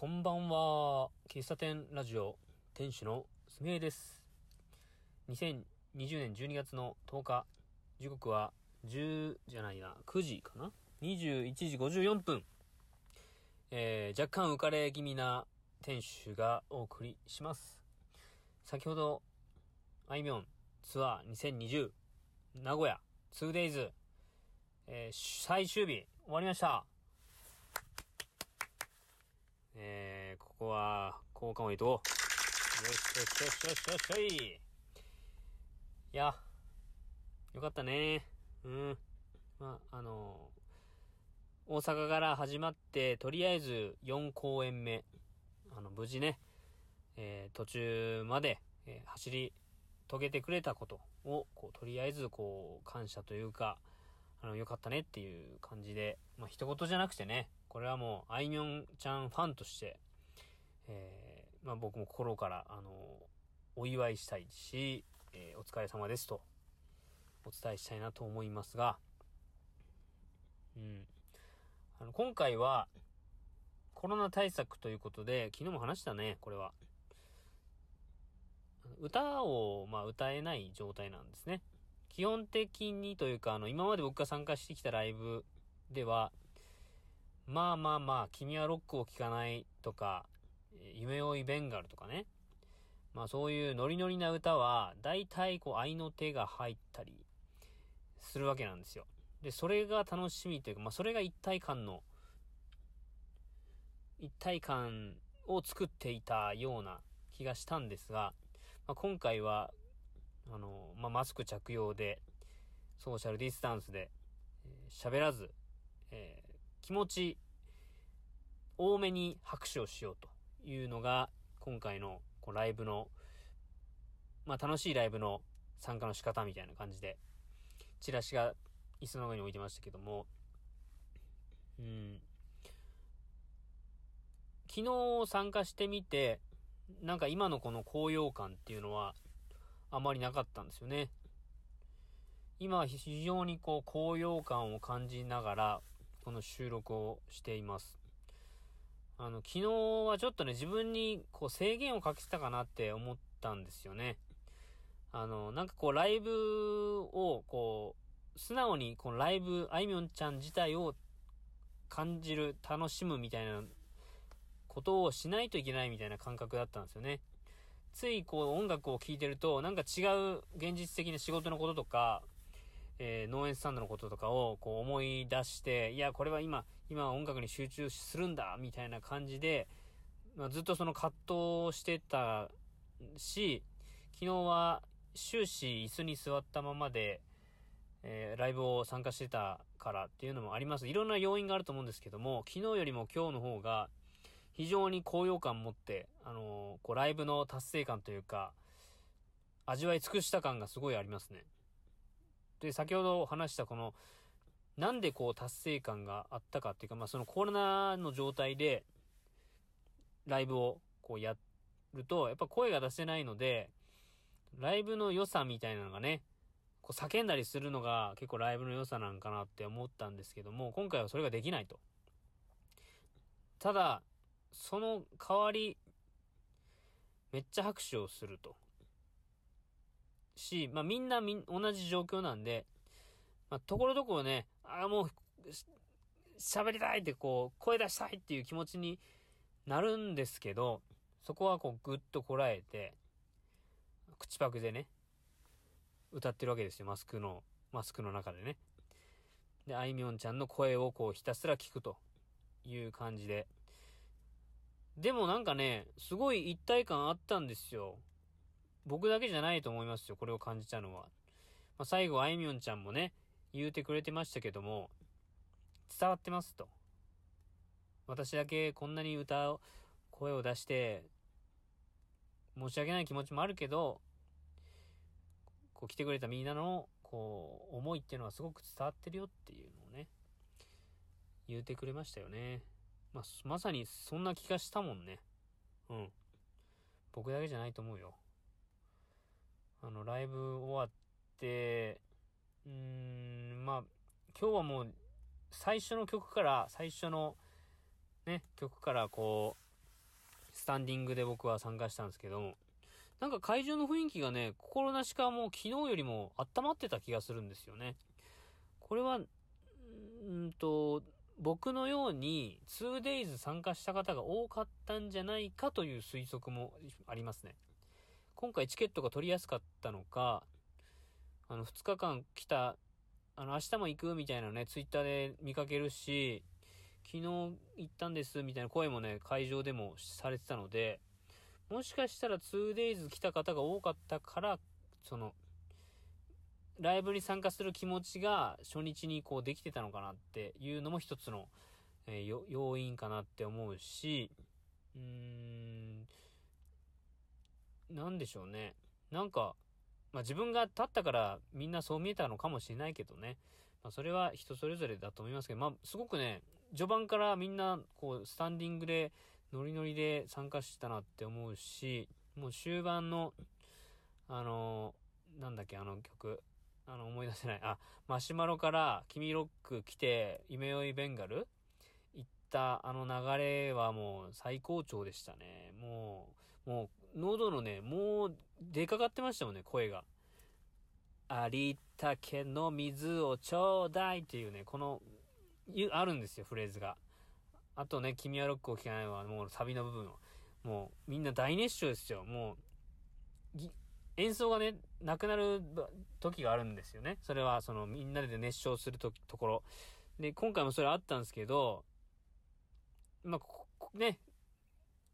こんばんは。喫茶店ラジオ店主のすみえです。2020年12月の10日、時刻は10じゃないな、9時かな ?21 時54分。えー、若干浮かれ気味な店主がお送りします。先ほど、あいみょんツアー2020名古屋 2days、えー、最終日終わりました。えー、ここは、効果音と、よしよしよしよしよしよしいや、よかったね。うん。まあ、あの大阪から始まって、とりあえず4公演目。あの、無事ね、えー、途中まで、えー走り遂げてくれたことを、こう、とりあえず、こう、感謝というか、あの、よかったねっていう感じで、まあ、一言じゃなくてね、これはもう、あいみょんちゃんファンとして、えー、まあ、僕も心から、あの、お祝いしたいし、えーお疲れ様ですと、お伝えしたいなと思いますが、うん。あの、今回は、コロナ対策ということで、昨日も話したね、これは。歌を、まあ、歌えない状態なんですね。基本的にというか、あの、今まで僕が参加してきたライブでは、まあまあまあ、君はロックを聴かないとか、夢追いベンガルとかね。まあそういうノリノリな歌は、大体こう、愛の手が入ったりするわけなんですよ。で、それが楽しみというか、まあそれが一体感の、一体感を作っていたような気がしたんですが、まあ、今回は、あの、まあ、マスク着用で、ソーシャルディスタンスで、えー喋らず、えー気持ち、多めに拍手をしようというのが、今回のこうライブの、まあ、楽しいライブの参加の仕方みたいな感じで、チラシが椅子の上に置いてましたけども、うん。昨日参加してみて、なんか今のこの高揚感っていうのは、あまりなかったんですよね。今は非常にこう高揚感を感じながら、この収録をしています。あの、昨日はちょっとね、自分にこう制限をかけてたかなって思ったんですよね。あの、なんかこうライブをこう、素直にこのライブ、あいみょんちゃん自体を感じる、楽しむみたいなことをしないといけないみたいな感覚だったんですよね。ついこう音楽を聴いてると、なんか違う現実的な仕事のこととか、えー農園スタンドのこととかをこう思い出して、いや、これは今、今音楽に集中するんだ、みたいな感じで、まあ、ずっとその葛藤をしてたし、昨日は終始椅子に座ったままで、えーライブを参加してたからっていうのもあります。いろんな要因があると思うんですけども、昨日よりも今日の方が、非常に高揚感持って、あのーこう、ライブの達成感というか、味わい尽くした感がすごいありますね。で、先ほど話したこの、なんでこう達成感があったかっていうか、まあそのコロナの状態で、ライブをこうやると、やっぱ声が出せないので、ライブの良さみたいなのがね、こう叫んだりするのが結構ライブの良さなんかなって思ったんですけども、今回はそれができないと。ただ、その代わり、めっちゃ拍手をすると。し、まあ、みんなみん、同じ状況なんで、まあ、ところどころね、ああ、もう、喋りたいってこう、声出したいっていう気持ちになるんですけど、そこはこう、ぐっとこらえて、口パクでね、歌ってるわけですよ、マスクの、マスクの中でね。で、あいみょんちゃんの声をこう、ひたすら聞くという感じで。でもなんかね、すごい一体感あったんですよ。僕だけじゃないと思いますよ、これを感じたのは。まあ、最後、あいみょんちゃんもね、言うてくれてましたけども、伝わってますと。私だけこんなに歌を、声を出して、申し訳ない気持ちもあるけど、こう来てくれたみんなの、こう、思いっていうのはすごく伝わってるよっていうのをね、言うてくれましたよね。まあ、まさにそんな気がしたもんね。うん。僕だけじゃないと思うよ。あの、ライブ終わって、うん、まあ、今日はもう、最初の曲から、最初の、ね、曲からこう、スタンディングで僕は参加したんですけども、なんか会場の雰囲気がね、心なしかもう昨日よりも温まってた気がするんですよね。これは、うんと、僕のように 2days 参加した方が多かったんじゃないかという推測もありますね。今回チケットが取りやすかったのか、あの、2日間来た、あの、明日も行くみたいなね、ツイッターで見かけるし、昨日行ったんですみたいな声もね、会場でもされてたので、もしかしたら 2days 来た方が多かったから、その、ライブに参加する気持ちが初日にこうできてたのかなっていうのも一つの、えー、要因かなって思うし、うーん、なんでしょうね。なんか、まあ自分が立ったからみんなそう見えたのかもしれないけどね。まあそれは人それぞれだと思いますけど、まあすごくね、序盤からみんなこうスタンディングでノリノリで参加したなって思うし、もう終盤の、あのー、なんだっけあの曲、あの、思い出せない。あ、マシュマロから君ロック来て、夢追いベンガル？行ったあの流れはもう最高潮でしたね。もう、もう、喉のね、もう出かかってましたもんね、声が。ありたけの水をちょうだいっていうね、この、あるんですよ、フレーズが。あとね、君はロックを聴かないは、もうサビの部分を。もう、みんな大熱唱ですよ。もう、演奏がね、なくなる時があるんですよね。それは、その、みんなで熱唱するとところ。で、今回もそれあったんですけど、まあ、ね、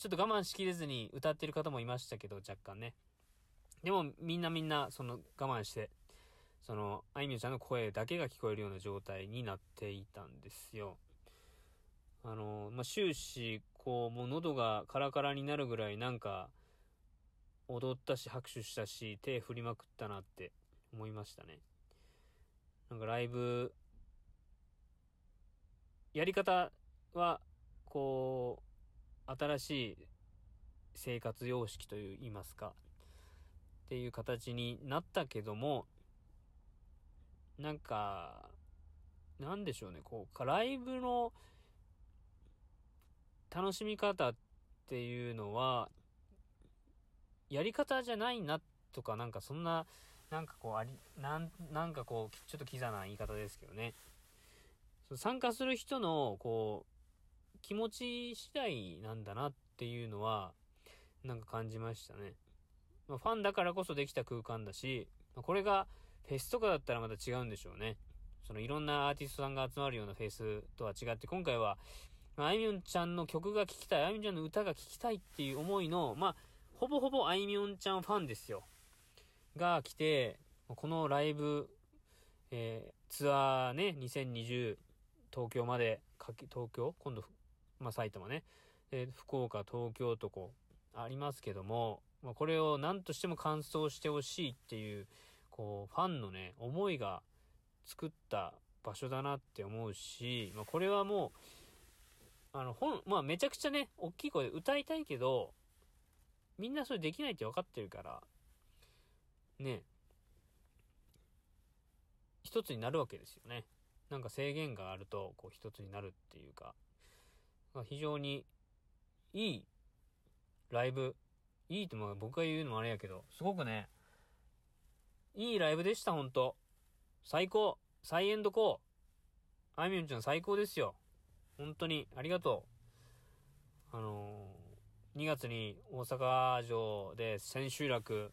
ちょっと我慢しきれずに歌ってる方もいましたけど、若干ね。でも、みんなみんな、その、我慢して、その、あいみょんちゃんの声だけが聞こえるような状態になっていたんですよ。あの、まあ、終始、こう、もう喉がカラカラになるぐらいなんか、踊ったし拍手したし手振りまくったなって思いましたねなんかライブやり方はこう新しい生活様式といいますかっていう形になったけどもなんかなんでしょうねこうライブの楽しみ方っていうのはやり方じゃないなとか、なんかそんな、なんかこう、あり、なん、なんかこう、ちょっとキザな言い方ですけどね。参加する人の、こう、気持ち次第なんだなっていうのは、なんか感じましたね。まあ、ファンだからこそできた空間だし、まあ、これがフェスとかだったらまた違うんでしょうね。そのいろんなアーティストさんが集まるようなフェスとは違って、今回は、まあいみょんちゃんの曲が聴きたい、あいみょんちゃんの歌が聴きたいっていう思いの、まあ、ほぼほぼあいみょんちゃんファンですよ。が来て、このライブ、えー、ツアーね、2020東京まで、東京？今度、まあ、埼玉ね、で、福岡、東京とこう、ありますけども、まあ、これを何としても完走してほしいっていう、こう、ファンのね、思いが作った場所だなって思うし、まあ、これはもう、あの、本、まあ、めちゃくちゃね、大きい声で歌いたいけど、みんなそれできないって分かってるから、ね、一つになるわけですよね。なんか制限があると、こう一つになるっていうか、非常にいいライブ、いいと僕が言うのもあれやけど、すごくね、いいライブでした、ほんと。最高。サイエンドコー。あいみょんちゃん最高ですよ。本当に、ありがとう。あのー2月に大阪城で千秋楽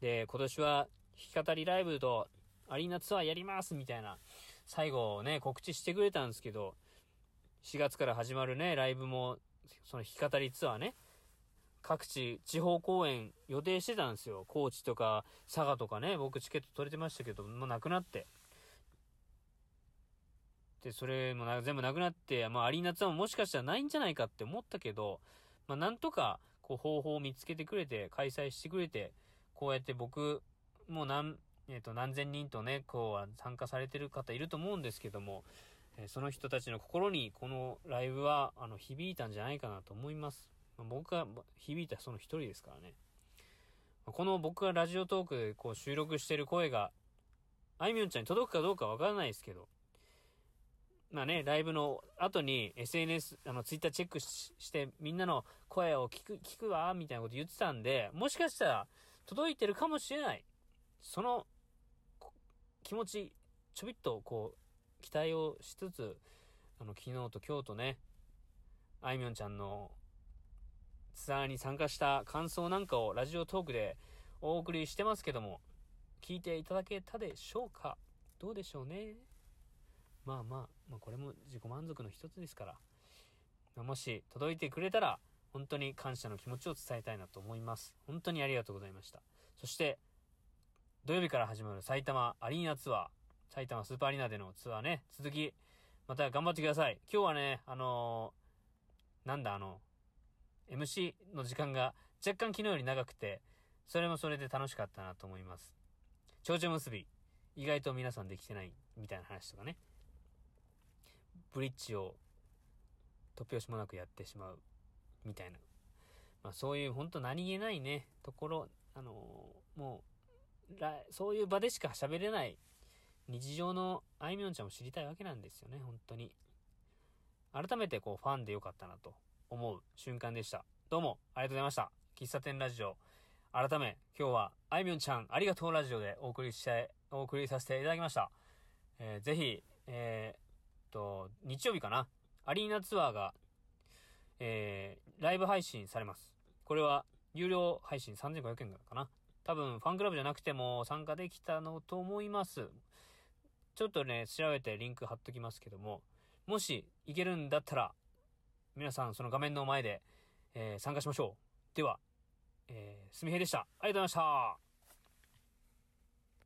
で、今年は弾き語りライブとアリーナツアーやりますみたいな、最後ね、告知してくれたんですけど、4月から始まるね、ライブも、その弾き語りツアーね、各地、地方公演予定してたんですよ。高知とか佐賀とかね、僕チケット取れてましたけど、もうなくなって。で、それも全部なくなって、まあアリーナツアーももしかしたらないんじゃないかって思ったけど、まあ、なんとか、こう、方法を見つけてくれて、開催してくれて、こうやって僕、もう何、えっ、ー、と、何千人とね、こう、参加されてる方いると思うんですけども、え、その人たちの心に、このライブは、あの、響いたんじゃないかなと思います。まあ、僕が響いたその一人ですからね。この僕がラジオトークでこう収録してる声が、あいみょんちゃんに届くかどうかわからないですけど、まあね、ライブの後に SNS、あの、ツイッターチェックしてみんなの声を聞く、聞くわ、みたいなこと言ってたんで、もしかしたら届いてるかもしれない。その気持ち、ちょびっとこう、期待をしつつ、あの、昨日と今日とね、あいみょんちゃんのツアーに参加した感想なんかをラジオトークでお送りしてますけども、聞いていただけたでしょうか？どうでしょうね？まあまあ、まあこれも自己満足の一つですから、もし届いてくれたら、本当に感謝の気持ちを伝えたいなと思います。本当にありがとうございました。そして、土曜日から始まる埼玉アリーナツアー、埼玉スーパーアリーナでのツアーね、続き、また頑張ってください。今日はね、あのー、なんだあの、MC の時間が若干昨日より長くて、それもそれで楽しかったなと思います。蝶々結び、意外と皆さんできてないみたいな話とかね。ブリッジを突拍子もなくやってしまうみたいな。まあそういう本当何気ないね、ところ、あのー、もう、そういう場でしか喋れない日常のあいみょんちゃんを知りたいわけなんですよね、本当に。改めてこうファンでよかったなと思う瞬間でした。どうもありがとうございました。喫茶店ラジオ。改め、今日はあいみょんちゃんありがとうラジオでお送りして、お送りさせていただきました。えー、ぜひ、えー、と、日曜日かな。アリーナツアーが、えー、ライブ配信されます。これは、有料配信3500円かな。多分、ファンクラブじゃなくても参加できたのと思います。ちょっとね、調べてリンク貼っときますけども、もしいけるんだったら、皆さんその画面の前で、えー、参加しましょう。では、えー、すみへいでした。ありがとうございました。